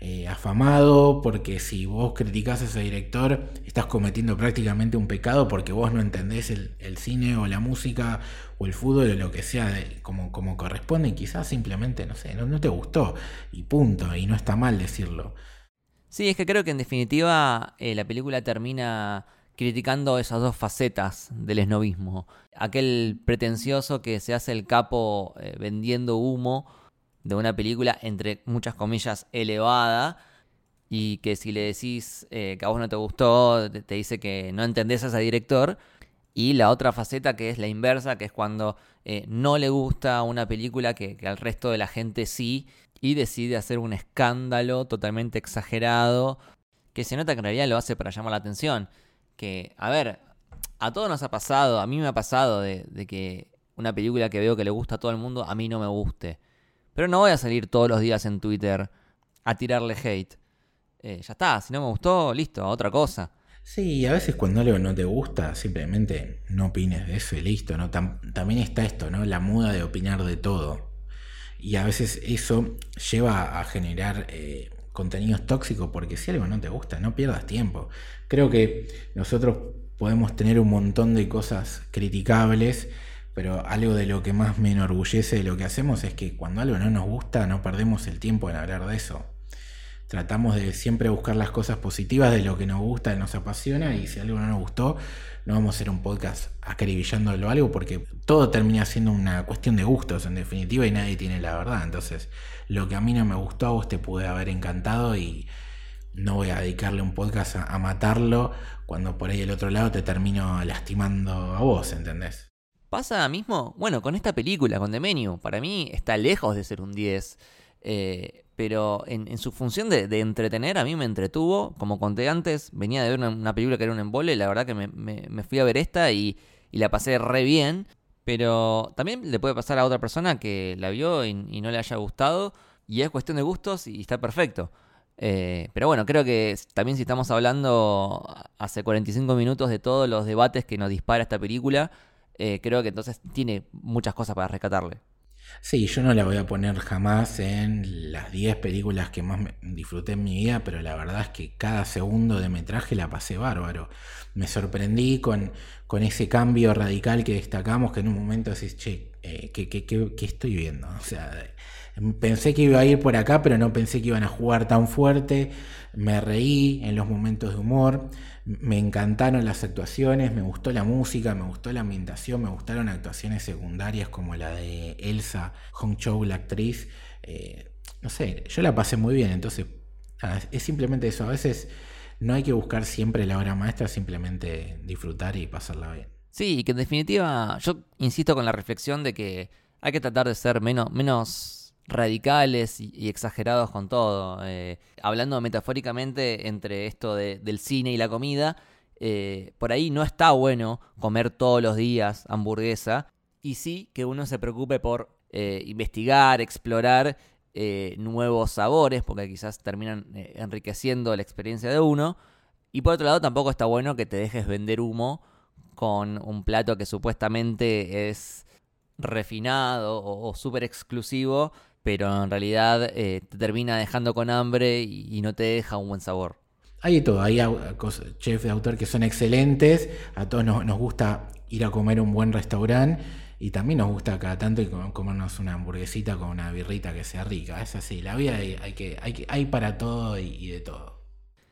eh, afamado, porque si vos criticás a ese director, estás cometiendo prácticamente un pecado porque vos no entendés el, cine o la música o el fútbol o lo que sea como, como corresponde y quizás simplemente, no sé, no, te gustó y punto, y no está mal decirlo. Sí, es que creo que en definitiva eh, la película termina criticando esas dos facetas del esnovismo. Aquel pretencioso que se hace el capo eh, vendiendo humo de una película, entre muchas comillas, elevada, y que si le decís eh, que a vos no te gustó, te, dice que no entendés a ese director. Y la otra faceta que es la inversa, que es cuando eh, no le gusta una película que, al resto de la gente sí, y decide hacer un escándalo totalmente exagerado, que se nota que en realidad lo hace para llamar la atención. Que, a ver, a todos nos ha pasado, a mí me ha pasado de, de que una película que veo que le gusta a todo el mundo, a mí no me guste. Pero no voy a salir todos los días en Twitter a tirarle hate. Eh, ya está, si no me gustó, listo, otra cosa. Sí, a veces cuando algo no te gusta, simplemente no opines de eso y listo, ¿no? también está esto, ¿no? La muda de opinar de todo. Y a veces eso lleva a generar eh, contenidos tóxicos, porque si algo no te gusta, no pierdas tiempo. Creo que nosotros podemos tener un montón de cosas criticables pero algo de lo que más me enorgullece de lo que hacemos es que cuando algo no nos gusta no perdemos el tiempo en hablar de eso. Tratamos de siempre buscar las cosas positivas de lo que nos gusta y nos apasiona y si algo no nos gustó no vamos a hacer un podcast acribillándolo algo porque todo termina siendo una cuestión de gustos en definitiva y nadie tiene la verdad. Entonces lo que a mí no me gustó a vos te pude haber encantado y no voy a dedicarle un podcast a, matarlo cuando por ahí el otro lado te termino lastimando a vos, ¿entendés? Pasa mismo, bueno, con esta película, con The Menu, para mí está lejos de ser un 10. Eh, pero en, su función de, entretener, a mí me entretuvo. Como conté antes, venía de ver una, película que era un embole, la verdad que me, fui a ver esta y, la pasé re bien. Pero también le puede pasar a otra persona que la vio y, no le haya gustado. Y es cuestión de gustos y está perfecto. Eh, pero bueno, creo que también si estamos hablando hace 45 minutos de todos los debates que nos dispara esta película, eh, creo que entonces tiene muchas cosas para rescatarle. Sí, yo no la voy a poner jamás en las 10 películas que más disfruté en mi vida, pero la verdad es que cada segundo de metraje la pasé bárbaro. Me sorprendí con, con ese cambio radical que destacamos, que en un momento decís, che, eh, ¿qué, qué, estoy viendo? O sea, pensé que iba a ir por acá, pero no pensé que iban a jugar tan fuerte. Me reí en los momentos de humor me encantaron las actuaciones, me gustó la música, me gustó la ambientación, me gustaron actuaciones secundarias como la de Elsa Hong Chou, la actriz. Eh, no sé, yo la pasé muy bien, entonces es simplemente eso. A veces no hay que buscar siempre la obra maestra, simplemente disfrutar y pasarla bien. Sí, y que en definitiva yo insisto con la reflexión de que hay que tratar de ser menos, menos radicales y, exagerados con todo. Eh, hablando metafóricamente entre esto del cine y la comida, eh, por ahí no está bueno comer todos los días hamburguesa y sí que uno se preocupe por eh, investigar, explorar nuevos sabores, porque quizás terminan enriqueciendo la experiencia de uno. Y por otro lado, tampoco está bueno que te dejes vender humo con un plato que supuestamente es refinado o, o súper exclusivo pero en realidad eh, te termina dejando con hambre y, no te deja un buen sabor. Hay de todo, hay chefs de autor que son excelentes, a todos nos, gusta ir a comer un buen restaurante y también nos gusta cada tanto comernos una hamburguesita con una birrita que sea rica, es así, la vida hay, que, hay para todo y de todo.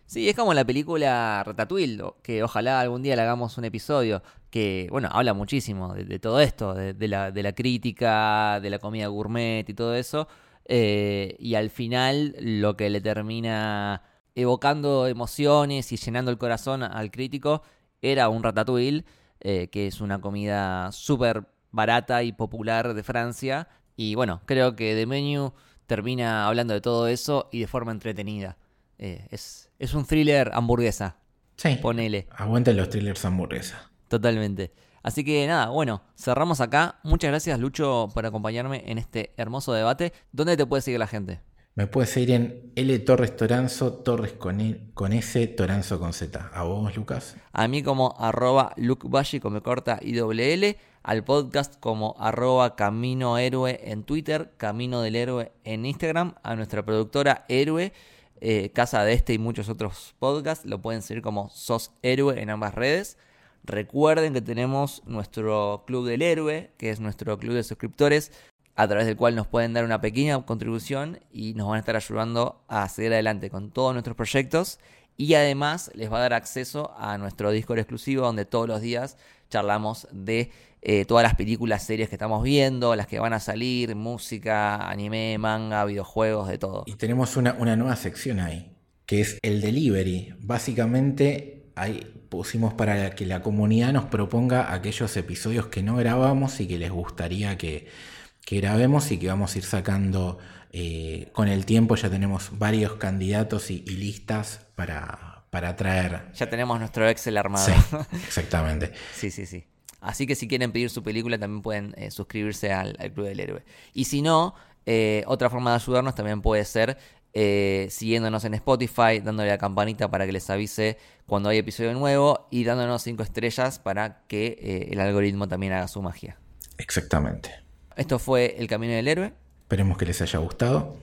Sí, es como la película Ratatouille, que ojalá algún día le hagamos un episodio, que, bueno, habla muchísimo de, todo esto, de, la, de, la, crítica, de la comida gourmet y todo eso, eh, y al final lo que le termina evocando emociones y llenando el corazón al crítico era un Ratatouille, eh, que es una comida súper barata y popular de Francia, y bueno, creo que The Menu termina hablando de todo eso y de forma entretenida. Eh, es, es un thriller hamburguesa. Sí. Ponele. Aguanten los thrillers hamburguesa. Totalmente. Así que nada, bueno, cerramos acá. Muchas gracias, Lucho, por acompañarme en este hermoso debate. ¿Dónde te puede seguir la gente? Me puedes seguir en L Torres Toranzo, Torres con, e, con S, Toranzo con Z. ¿A vos, Lucas? A mí como arroba Luke con me corta L Al podcast como arroba Camino Héroe en Twitter, Camino del Héroe en Instagram. A nuestra productora Héroe eh, Casa de este y muchos otros podcasts. Lo pueden seguir como Sos Héroe en ambas redes. Recuerden que tenemos nuestro Club del Héroe, que es nuestro club de suscriptores, a través del cual nos pueden dar una pequeña contribución y nos van a estar ayudando a seguir adelante con todos nuestros proyectos. Y además les va a dar acceso a nuestro Discord exclusivo donde todos los días charlamos de eh, todas las películas, series que estamos viendo, las que van a salir, música, anime, manga, videojuegos, de todo. Y tenemos una, nueva sección ahí, que es el delivery. Básicamente ahí pusimos para que la comunidad nos proponga aquellos episodios que no grabamos y que les gustaría que, grabemos y que vamos a ir sacando eh, con el tiempo. Ya tenemos varios candidatos y, listas para, para traer. Ya tenemos nuestro Excel armado. Sí, exactamente. sí, sí, sí. Así que si quieren pedir su película también pueden eh, suscribirse al, Club del Héroe. Y si no, eh, otra forma de ayudarnos también puede ser eh, siguiéndonos en Spotify, dándole la campanita para que les avise cuando hay episodio nuevo y dándonos 5 estrellas para que el algoritmo también haga su magia. Exactamente. Esto fue El Camino del Héroe. Esperemos que les haya gustado.